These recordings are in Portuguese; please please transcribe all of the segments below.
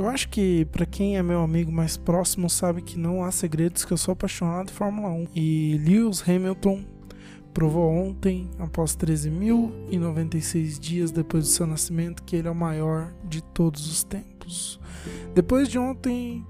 Eu acho que para quem é meu amigo mais próximo sabe que não há segredos que eu sou apaixonado de Fórmula 1. E Lewis Hamilton provou ontem, após 13.096 dias depois do seu nascimento, que ele é o maior de todos os tempos. Depois de ontem,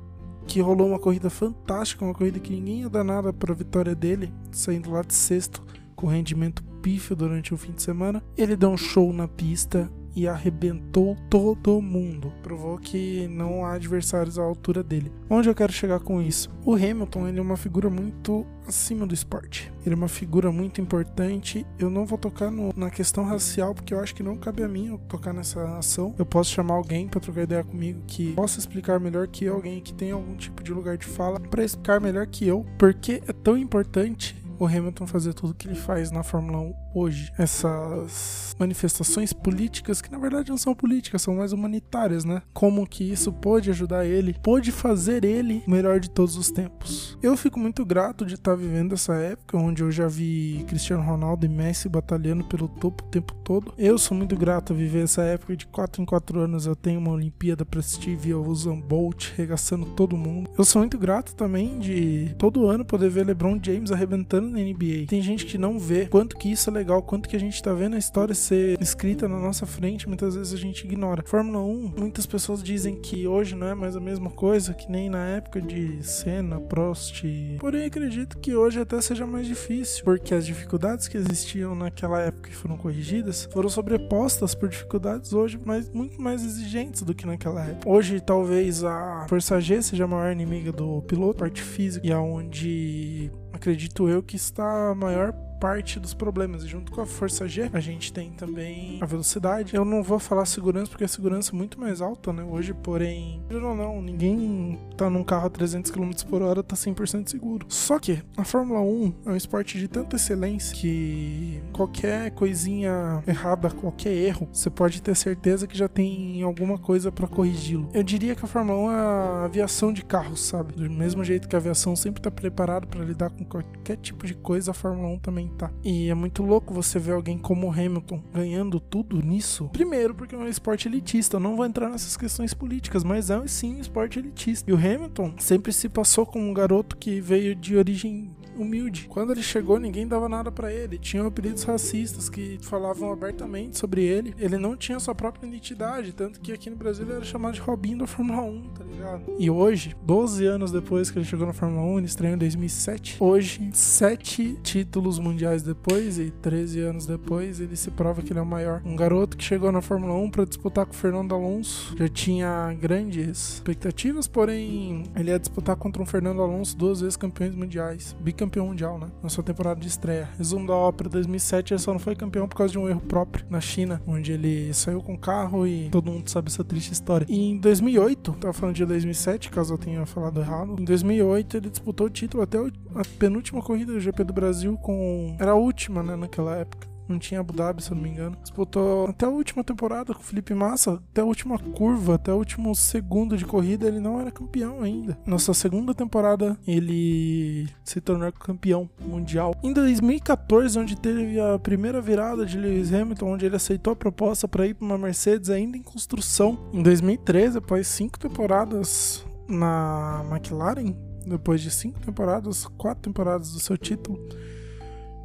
que rolou uma corrida fantástica, uma corrida que ninguém ia dar nada para a vitória dele, saindo lá de sexto com rendimento pífio durante o fim de semana, ele deu um show na pista e arrebentou todo mundo. Provou que não há adversários à altura dele. Onde eu quero chegar com isso? O Hamilton ele é uma figura muito acima do esporte. Ele é uma figura muito importante. Eu não vou tocar no, na questão racial porque eu acho que não cabe a mim eu tocar nessa ação. Eu posso chamar alguém para trocar ideia comigo que possa explicar melhor que eu, alguém que tenha algum tipo de lugar de fala para explicar melhor que eu porque é tão importante o Hamilton fazer tudo que ele faz na Fórmula 1 hoje. Essas manifestações políticas, que na verdade não são políticas, são mais humanitárias, né? Como que isso pode ajudar ele, pode fazer ele o melhor de todos os tempos. Eu fico muito grato de estar vivendo essa época onde eu já vi Cristiano Ronaldo e Messi batalhando pelo topo o tempo todo. Eu sou muito grato a viver essa época de 4 em 4 anos. Eu tenho uma Olimpíada pra assistir via Usain Bolt regaçando todo mundo. Eu sou muito grato também de todo ano poder ver LeBron James arrebentando na NBA. Tem gente que não vê quanto que isso é legal, quanto que a gente tá vendo a história ser escrita na nossa frente, muitas vezes a gente ignora. Fórmula 1, muitas pessoas dizem que hoje não é mais a mesma coisa que nem na época de Senna, Prost. Porém, acredito que hoje até seja mais difícil, porque as dificuldades que existiam naquela época e foram corrigidas foram sobrepostas por dificuldades hoje mais, muito mais exigentes do que naquela época. Hoje, talvez a Força G seja a maior inimiga do piloto, parte física, e aonde acredito eu que está a maior parte dos problemas. E junto com a força G, a gente tem também a velocidade. Eu não vou falar segurança porque a segurança é muito mais alta, né? Hoje, porém, não, não, ninguém tá num carro a 300 km por hora tá 100% seguro. Só que a Fórmula 1 é um esporte de tanta excelência que qualquer coisinha errada, qualquer erro, você pode ter certeza que já tem alguma coisa para corrigi-lo. Eu diria que a Fórmula 1 é a aviação de carros, sabe? Do mesmo jeito que a aviação sempre tá preparada para lidar com qualquer tipo de coisa, a Fórmula 1 também E é muito louco você ver alguém como Hamilton ganhando tudo nisso. Primeiro, porque é um esporte elitista. Eu não vou entrar nessas questões políticas, mas é sim um esporte elitista. E o Hamilton sempre se passou como um garoto que veio de origem humilde. Quando ele chegou, ninguém dava nada para ele. Tinha apelidos racistas que falavam abertamente sobre ele. Ele não tinha sua própria identidade, tanto que aqui no Brasil ele era chamado de Robinho da Fórmula 1, tá? E hoje, 12 anos depois que ele chegou na Fórmula 1, ele estreou em 2007. Hoje, 7 títulos mundiais depois e 13 anos depois, ele se prova que ele é o maior. Um garoto que chegou na Fórmula 1 para disputar com o Fernando Alonso, já tinha grandes expectativas, porém ele ia disputar contra um Fernando Alonso duas vezes campeões mundiais, bicampeão campeão mundial, né? Na sua temporada de estreia. Resumo da ópera 2007, ele só não foi campeão por causa de um erro próprio na China, onde ele saiu com o carro e todo mundo sabe essa triste história. E em 2008, tava falando de 2007, caso eu tenha falado errado. Em 2008 ele disputou o título até a penúltima corrida do GP do Brasil com era a última, né, naquela época não tinha Abu Dhabi, se eu não me engano. Disputou até a última temporada com o Felipe Massa, até a última curva, até o último segundo de corrida, ele não era campeão ainda. Nossa segunda temporada, ele se tornou campeão mundial. Em 2014, onde teve a primeira virada de Lewis Hamilton, onde ele aceitou a proposta para ir para uma Mercedes ainda em construção. Em 2013, após cinco temporadas na McLaren, depois de cinco temporadas, quatro temporadas do seu título,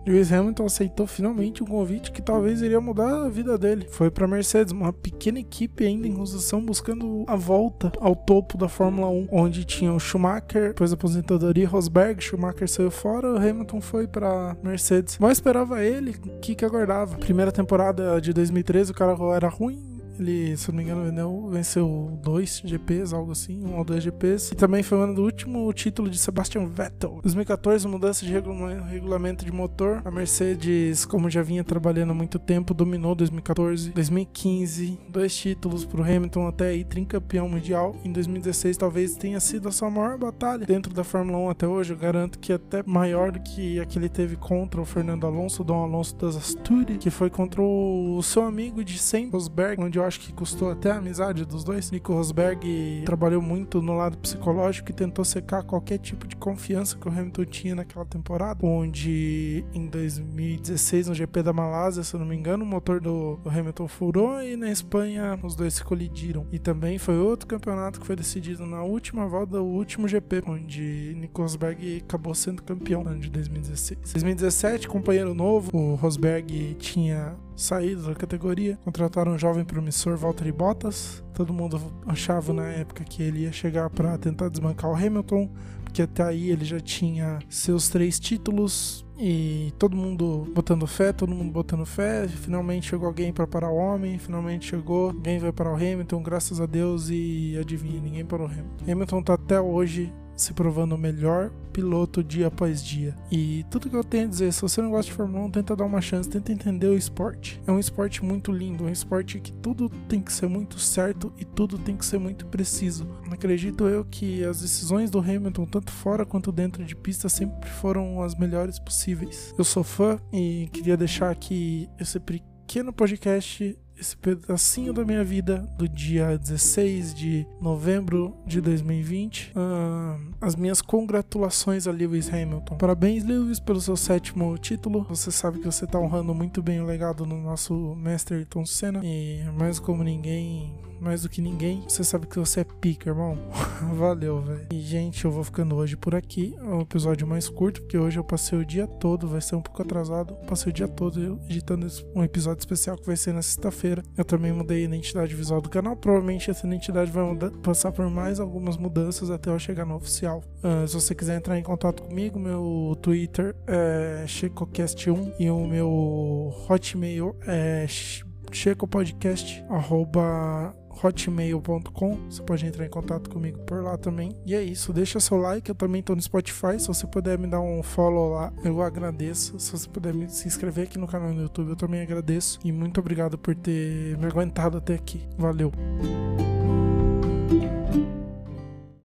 Lewis Hamilton aceitou finalmente um convite que talvez iria mudar a vida dele. Foi para Mercedes, uma pequena equipe ainda em construção buscando a volta ao topo da Fórmula 1, onde tinha o Schumacher, depois da aposentadoria Rosberg, Schumacher saiu fora, Hamilton foi para Mercedes. Mas esperava ele, o que que aguardava? Primeira temporada de 2013 o cara era ruim, ele, se não me engano, venceu dois GPs, algo assim, um ou dois GPs. E também foi o ano do último título de Sebastian Vettel. 2014, mudança de regulamento de motor. A Mercedes, como já vinha trabalhando há muito tempo, dominou 2014. 2015, dois títulos pro Hamilton até aí, tricampeão mundial. Em 2016, talvez tenha sido a sua maior batalha dentro da Fórmula 1 até hoje. Eu garanto que até maior do que a que ele teve contra o Fernando Alonso, Dom Alonso das Astúrias, que foi contra o seu amigo de sempre, Rosberg, onde acho que custou até a amizade dos dois. Nico Rosberg trabalhou muito no lado psicológico e tentou secar qualquer tipo de confiança que o Hamilton tinha naquela temporada, onde em 2016 no GP da Malásia, se eu não me engano, o motor do Hamilton furou e na Espanha os dois se colidiram. E também foi outro campeonato que foi decidido na última volta do último GP, onde Nico Rosberg acabou sendo campeão no ano de 2016. 2017, companheiro novo, o Rosberg tinha saído da categoria, contrataram um jovem promissor Valtteri Bottas. Todo mundo achava na época que ele ia chegar para tentar desbancar o Hamilton, porque até aí ele já tinha seus três títulos e todo mundo botando fé, todo mundo botando fé. Finalmente chegou alguém para parar o homem, finalmente chegou, alguém vai parar o Hamilton, graças a Deus e adivinha, ninguém parou o Hamilton. Hamilton tá até hoje se provando o melhor piloto dia após dia. E tudo que eu tenho a dizer, se você não gosta de Fórmula 1, tenta dar uma chance, tenta entender o esporte. É um esporte muito lindo, um esporte que tudo tem que ser muito certo e tudo tem que ser muito preciso. Acredito eu que as decisões do Hamilton, tanto fora quanto dentro de pista, sempre foram as melhores possíveis. Eu sou fã e queria deixar aqui esse pequeno podcast esse pedacinho da minha vida do dia 16 de novembro de 2020. Uh, as minhas congratulações a Lewis Hamilton. Parabéns, Lewis, pelo seu sétimo título. Você sabe que você está honrando muito bem o legado do nosso mestre Ayrton Senna. E mais como ninguém mais do que ninguém. Você sabe que você é pica, irmão. Valeu, velho. E, gente, eu vou ficando hoje por aqui. É um episódio mais curto, porque hoje eu passei o dia todo, vai ser um pouco atrasado. Passei o dia todo editando um episódio especial que vai ser na sexta-feira. Eu também mudei a identidade visual do canal. Provavelmente essa identidade vai mudar, passar por mais algumas mudanças até eu chegar no oficial. Uh, se você quiser entrar em contato comigo, meu Twitter é ChecoCast1 e o meu Hotmail é checopodcast hotmail.com. Você pode entrar em contato comigo por lá também. E é isso, deixa seu like. Eu também tô no Spotify. Se você puder me dar um follow lá, eu agradeço. Se você puder me se inscrever aqui no canal no YouTube, eu também agradeço. E muito obrigado por ter me aguentado até aqui. Valeu.